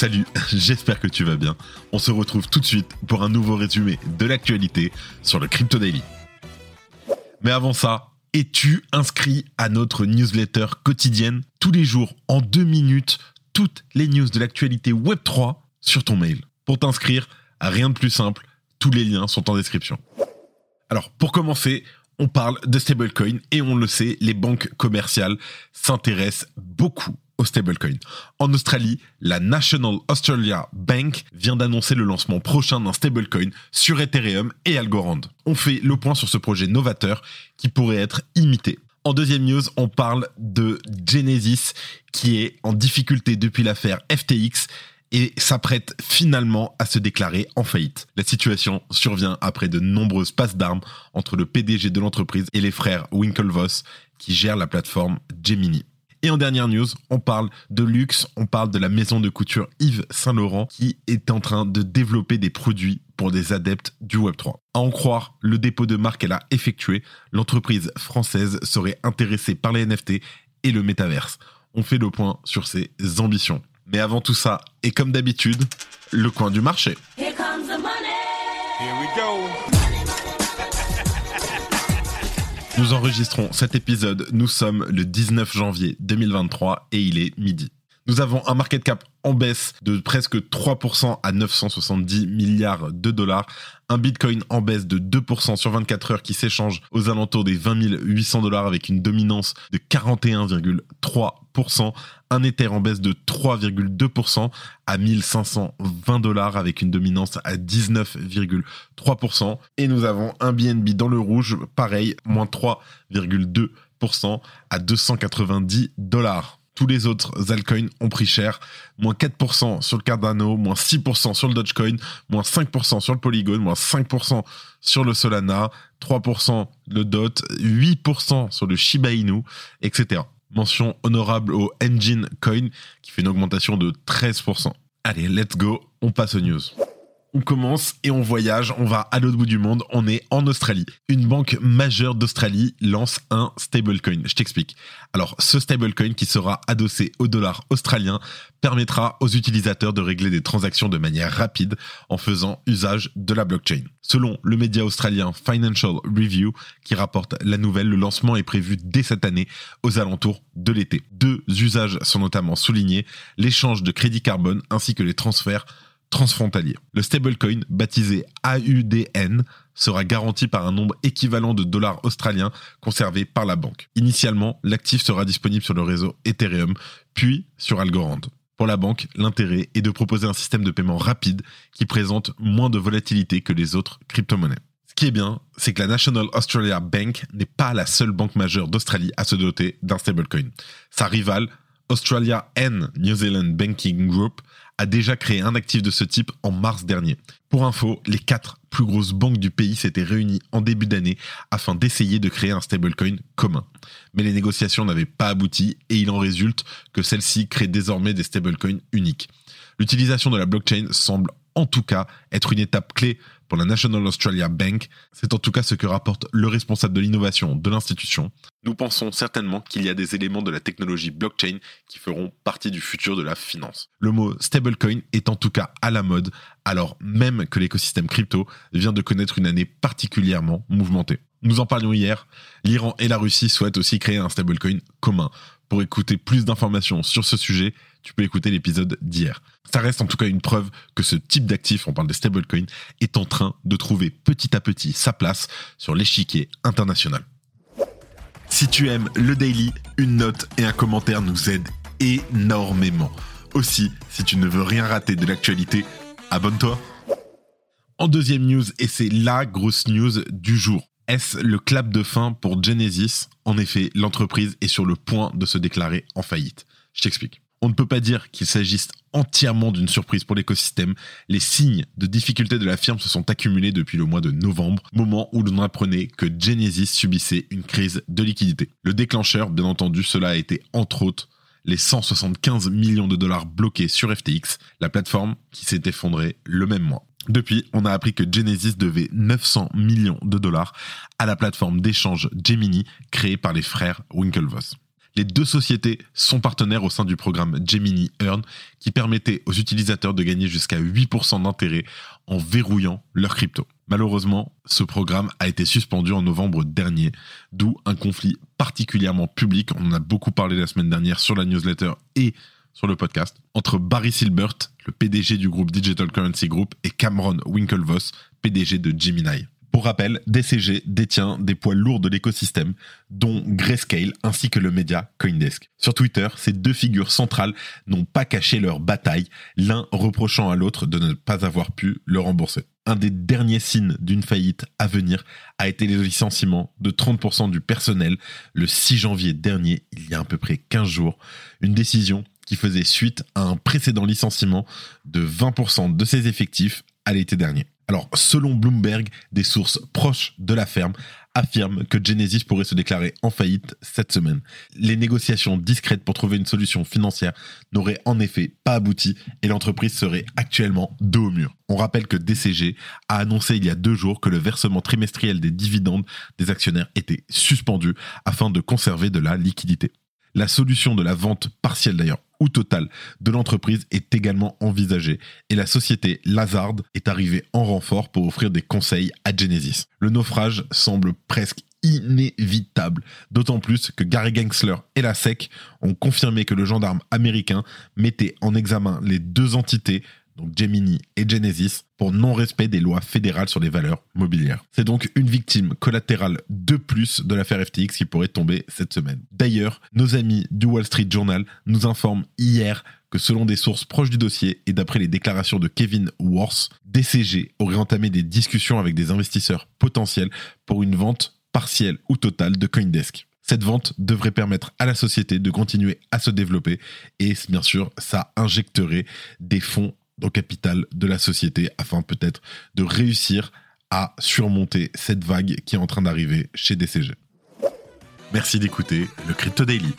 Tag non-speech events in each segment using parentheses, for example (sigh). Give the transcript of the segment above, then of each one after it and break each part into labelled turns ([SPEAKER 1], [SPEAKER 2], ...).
[SPEAKER 1] Salut, (laughs) j'espère que tu vas bien. On se retrouve tout de suite pour un nouveau résumé de l'actualité sur le Crypto Daily. Mais avant ça, es-tu inscrit à notre newsletter quotidienne tous les jours en deux minutes toutes les news de l'actualité Web3 sur ton mail? Pour t'inscrire, rien de plus simple, tous les liens sont en description. Alors, pour commencer, on parle de stablecoin et on le sait, les banques commerciales s'intéressent beaucoup stablecoin. En Australie, la National Australia Bank vient d'annoncer le lancement prochain d'un stablecoin sur Ethereum et Algorand. On fait le point sur ce projet novateur qui pourrait être imité. En deuxième news, on parle de Genesis qui est en difficulté depuis l'affaire FTX et s'apprête finalement à se déclarer en faillite. La situation survient après de nombreuses passes d'armes entre le PDG de l'entreprise et les frères Winklevoss qui gèrent la plateforme Gemini. Et en dernière news, on parle de luxe, on parle de la maison de couture Yves Saint-Laurent qui est en train de développer des produits pour des adeptes du Web3. À en croire le dépôt de marque qu'elle a effectué, l'entreprise française serait intéressée par les NFT et le métaverse. On fait le point sur ses ambitions. Mais avant tout ça, et comme d'habitude, le coin du marché. Here comes the money. Here we go. Nous enregistrons cet épisode, nous sommes le 19 janvier 2023 et il est midi. Nous avons un market cap en baisse de presque 3% à 970 milliards de dollars, un Bitcoin en baisse de 2% sur 24 heures qui s'échange aux alentours des 20 800 dollars avec une dominance de 41,3%, un Ether en baisse de 3,2% à 1520 dollars avec une dominance à 19,3%, et nous avons un BNB dans le rouge, pareil, moins 3,2% à 290 dollars tous les autres altcoins ont pris cher. Moins 4% sur le Cardano, moins 6% sur le Dogecoin, moins 5% sur le Polygon, moins 5% sur le Solana, 3% le DOT, 8% sur le Shiba Inu, etc. Mention honorable au Engine Coin qui fait une augmentation de 13%. Allez, let's go, on passe aux news on commence et on voyage, on va à l'autre bout du monde, on est en Australie. Une banque majeure d'Australie lance un stablecoin. Je t'explique. Alors, ce stablecoin qui sera adossé au dollar australien permettra aux utilisateurs de régler des transactions de manière rapide en faisant usage de la blockchain. Selon le média australien Financial Review qui rapporte la nouvelle, le lancement est prévu dès cette année aux alentours de l'été. Deux usages sont notamment soulignés, l'échange de crédit carbone ainsi que les transferts transfrontalier. Le stablecoin, baptisé AUDN, sera garanti par un nombre équivalent de dollars australiens conservés par la banque. Initialement, l'actif sera disponible sur le réseau Ethereum, puis sur Algorand. Pour la banque, l'intérêt est de proposer un système de paiement rapide qui présente moins de volatilité que les autres crypto-monnaies. Ce qui est bien, c'est que la National Australia Bank n'est pas la seule banque majeure d'Australie à se doter d'un stablecoin. Sa rivale, Australia and New Zealand Banking Group, a déjà créé un actif de ce type en mars dernier. Pour info, les quatre plus grosses banques du pays s'étaient réunies en début d'année afin d'essayer de créer un stablecoin commun. Mais les négociations n'avaient pas abouti et il en résulte que celles-ci créent désormais des stablecoins uniques. L'utilisation de la blockchain semble en tout cas être une étape clé pour la National Australia Bank. C'est en tout cas ce que rapporte le responsable de l'innovation de l'institution. Nous pensons certainement qu'il y a des éléments de la technologie blockchain qui feront partie du futur de la finance. Le mot stablecoin est en tout cas à la mode, alors même que l'écosystème crypto vient de connaître une année particulièrement mouvementée. Nous en parlions hier, l'Iran et la Russie souhaitent aussi créer un stablecoin commun. Pour écouter plus d'informations sur ce sujet, tu peux écouter l'épisode d'hier. Ça reste en tout cas une preuve que ce type d'actif, on parle des stablecoins, est en train de trouver petit à petit sa place sur l'échiquier international. Si tu aimes le daily, une note et un commentaire nous aident énormément. Aussi, si tu ne veux rien rater de l'actualité, abonne-toi. En deuxième news, et c'est la grosse news du jour. Est-ce le clap de fin pour Genesis? En effet, l'entreprise est sur le point de se déclarer en faillite. Je t'explique. On ne peut pas dire qu'il s'agisse entièrement d'une surprise pour l'écosystème. Les signes de difficulté de la firme se sont accumulés depuis le mois de novembre, moment où l'on apprenait que Genesis subissait une crise de liquidité. Le déclencheur, bien entendu, cela a été entre autres les 175 millions de dollars bloqués sur FTX, la plateforme qui s'est effondrée le même mois. Depuis, on a appris que Genesis devait 900 millions de dollars à la plateforme d'échange Gemini créée par les frères Winklevoss. Les deux sociétés sont partenaires au sein du programme Gemini Earn qui permettait aux utilisateurs de gagner jusqu'à 8% d'intérêt en verrouillant leur crypto. Malheureusement, ce programme a été suspendu en novembre dernier, d'où un conflit particulièrement public, on en a beaucoup parlé la semaine dernière sur la newsletter et sur le podcast, entre Barry Silbert, le PDG du groupe Digital Currency Group, et Cameron Winklevoss, PDG de Gemini. Pour rappel, DCG détient des poids lourds de l'écosystème, dont Grayscale ainsi que le média Coindesk. Sur Twitter, ces deux figures centrales n'ont pas caché leur bataille, l'un reprochant à l'autre de ne pas avoir pu le rembourser. Un des derniers signes d'une faillite à venir a été le licenciement de 30% du personnel le 6 janvier dernier, il y a à peu près 15 jours. Une décision qui faisait suite à un précédent licenciement de 20% de ses effectifs à l'été dernier. Alors, selon Bloomberg, des sources proches de la ferme affirment que Genesis pourrait se déclarer en faillite cette semaine. Les négociations discrètes pour trouver une solution financière n'auraient en effet pas abouti et l'entreprise serait actuellement dos au mur. On rappelle que DCG a annoncé il y a deux jours que le versement trimestriel des dividendes des actionnaires était suspendu afin de conserver de la liquidité. La solution de la vente partielle d'ailleurs ou totale de l'entreprise est également envisagée et la société Lazard est arrivée en renfort pour offrir des conseils à Genesis. Le naufrage semble presque inévitable, d'autant plus que Gary Gensler et la SEC ont confirmé que le gendarme américain mettait en examen les deux entités donc Gemini et Genesis, pour non-respect des lois fédérales sur les valeurs mobilières. C'est donc une victime collatérale de plus de l'affaire FTX qui pourrait tomber cette semaine. D'ailleurs, nos amis du Wall Street Journal nous informent hier que selon des sources proches du dossier et d'après les déclarations de Kevin Worth, DCG aurait entamé des discussions avec des investisseurs potentiels pour une vente partielle ou totale de Coindesk. Cette vente devrait permettre à la société de continuer à se développer et bien sûr ça injecterait des fonds au capital de la société afin peut-être de réussir à surmonter cette vague qui est en train d'arriver chez DCG. Merci d'écouter le Crypto Daily.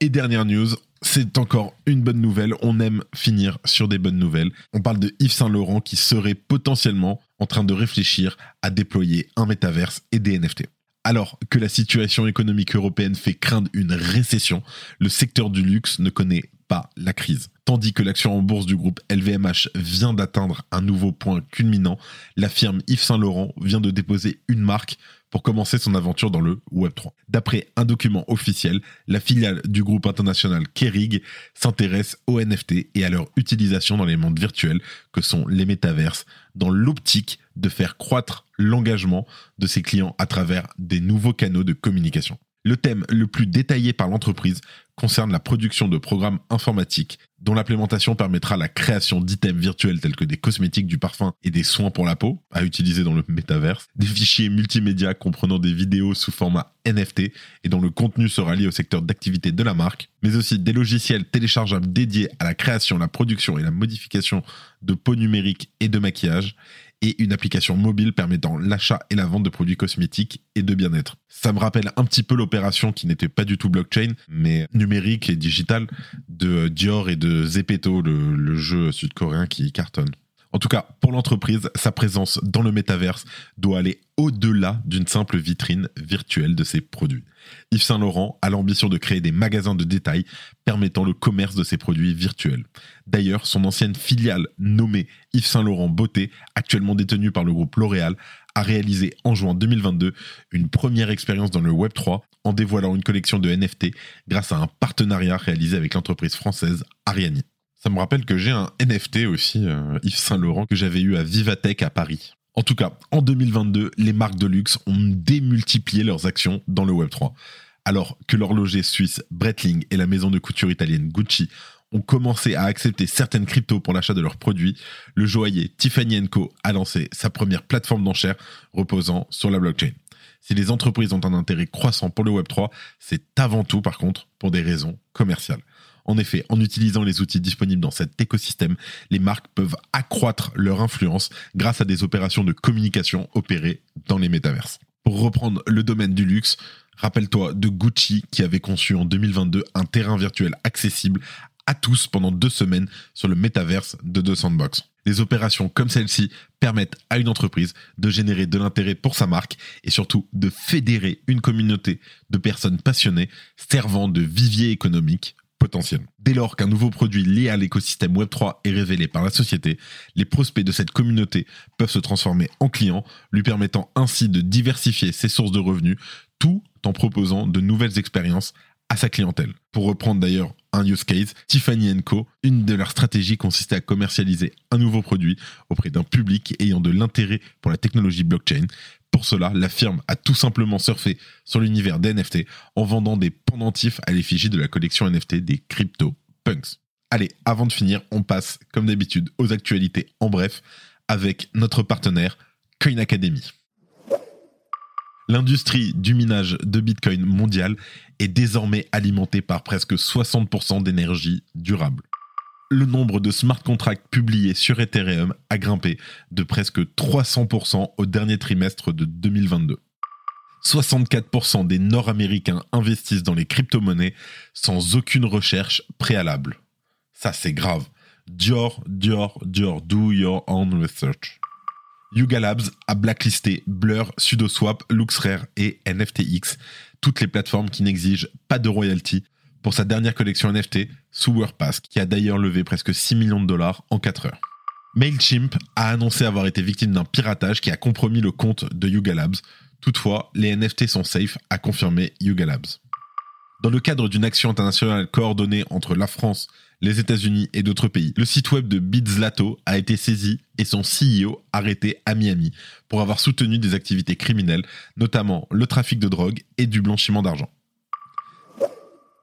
[SPEAKER 1] Et dernière news, c'est encore une bonne nouvelle. On aime finir sur des bonnes nouvelles. On parle de Yves Saint Laurent qui serait potentiellement en train de réfléchir à déployer un métaverse et des NFT. Alors que la situation économique européenne fait craindre une récession, le secteur du luxe ne connaît pas la crise. Tandis que l'action en bourse du groupe LVMH vient d'atteindre un nouveau point culminant, la firme Yves Saint Laurent vient de déposer une marque pour commencer son aventure dans le Web3. D'après un document officiel, la filiale du groupe international Kerig s'intéresse aux NFT et à leur utilisation dans les mondes virtuels que sont les métaverses, dans l'optique de faire croître l'engagement de ses clients à travers des nouveaux canaux de communication. Le thème le plus détaillé par l'entreprise concerne la production de programmes informatiques dont l'implémentation permettra la création d'items virtuels tels que des cosmétiques, du parfum et des soins pour la peau à utiliser dans le métaverse, des fichiers multimédia comprenant des vidéos sous format NFT et dont le contenu sera lié au secteur d'activité de la marque, mais aussi des logiciels téléchargeables dédiés à la création, la production et la modification de peau numérique et de maquillage, et une application mobile permettant l'achat et la vente de produits cosmétiques et de bien-être. Ça me rappelle un petit peu l'opération qui n'était pas du tout blockchain, mais numérique et digital de Dior et de Zepeto, le, le jeu sud-coréen qui cartonne. En tout cas, pour l'entreprise, sa présence dans le métaverse doit aller au-delà d'une simple vitrine virtuelle de ses produits. Yves Saint Laurent a l'ambition de créer des magasins de détail permettant le commerce de ses produits virtuels. D'ailleurs, son ancienne filiale nommée Yves Saint Laurent Beauté, actuellement détenue par le groupe L'Oréal, a réalisé en juin 2022 une première expérience dans le Web3 en dévoilant une collection de NFT grâce à un partenariat réalisé avec l'entreprise française Ariani. Ça me rappelle que j'ai un NFT aussi, euh, Yves Saint Laurent, que j'avais eu à Vivatech à Paris. En tout cas, en 2022, les marques de luxe ont démultiplié leurs actions dans le Web3. Alors que l'horloger suisse Breitling et la maison de couture italienne Gucci ont commencé à accepter certaines cryptos pour l'achat de leurs produits, le joaillier Tiffany Co a lancé sa première plateforme d'enchères reposant sur la blockchain. Si les entreprises ont un intérêt croissant pour le Web3, c'est avant tout par contre pour des raisons commerciales. En effet, en utilisant les outils disponibles dans cet écosystème, les marques peuvent accroître leur influence grâce à des opérations de communication opérées dans les métaverses. Pour reprendre le domaine du luxe, rappelle-toi de Gucci qui avait conçu en 2022 un terrain virtuel accessible à tous pendant deux semaines sur le métaverse de The Sandbox. Des opérations comme celle-ci permettent à une entreprise de générer de l'intérêt pour sa marque et surtout de fédérer une communauté de personnes passionnées servant de vivier économique potentiel. Dès lors qu'un nouveau produit lié à l'écosystème Web3 est révélé par la société, les prospects de cette communauté peuvent se transformer en clients, lui permettant ainsi de diversifier ses sources de revenus, tout en proposant de nouvelles expériences à sa clientèle. Pour reprendre d'ailleurs un use case, Tiffany Co, une de leurs stratégies consistait à commercialiser un nouveau produit auprès d'un public ayant de l'intérêt pour la technologie blockchain. Pour cela, la firme a tout simplement surfé sur l'univers des NFT en vendant des pendentifs à l'effigie de la collection NFT des Crypto Punks. Allez, avant de finir, on passe comme d'habitude aux actualités en bref avec notre partenaire Coin Academy. L'industrie du minage de Bitcoin mondial est désormais alimentée par presque 60% d'énergie durable. Le nombre de smart contracts publiés sur Ethereum a grimpé de presque 300% au dernier trimestre de 2022. 64% des Nord-Américains investissent dans les crypto-monnaies sans aucune recherche préalable. Ça, c'est grave. Dior, Dior, Dior, do your own research. Yuga Labs a blacklisté Blur, SudoSwap, LuxRare et NFTX, toutes les plateformes qui n'exigent pas de royalty pour sa dernière collection NFT, Sewerpass, qui a d'ailleurs levé presque 6 millions de dollars en 4 heures. MailChimp a annoncé avoir été victime d'un piratage qui a compromis le compte de Yuga Labs. Toutefois, les NFT sont safe, a confirmé Yuga Labs. Dans le cadre d'une action internationale coordonnée entre la France, les États-Unis et d'autres pays, le site web de Bizlato a été saisi et son CEO arrêté à Miami pour avoir soutenu des activités criminelles, notamment le trafic de drogue et du blanchiment d'argent.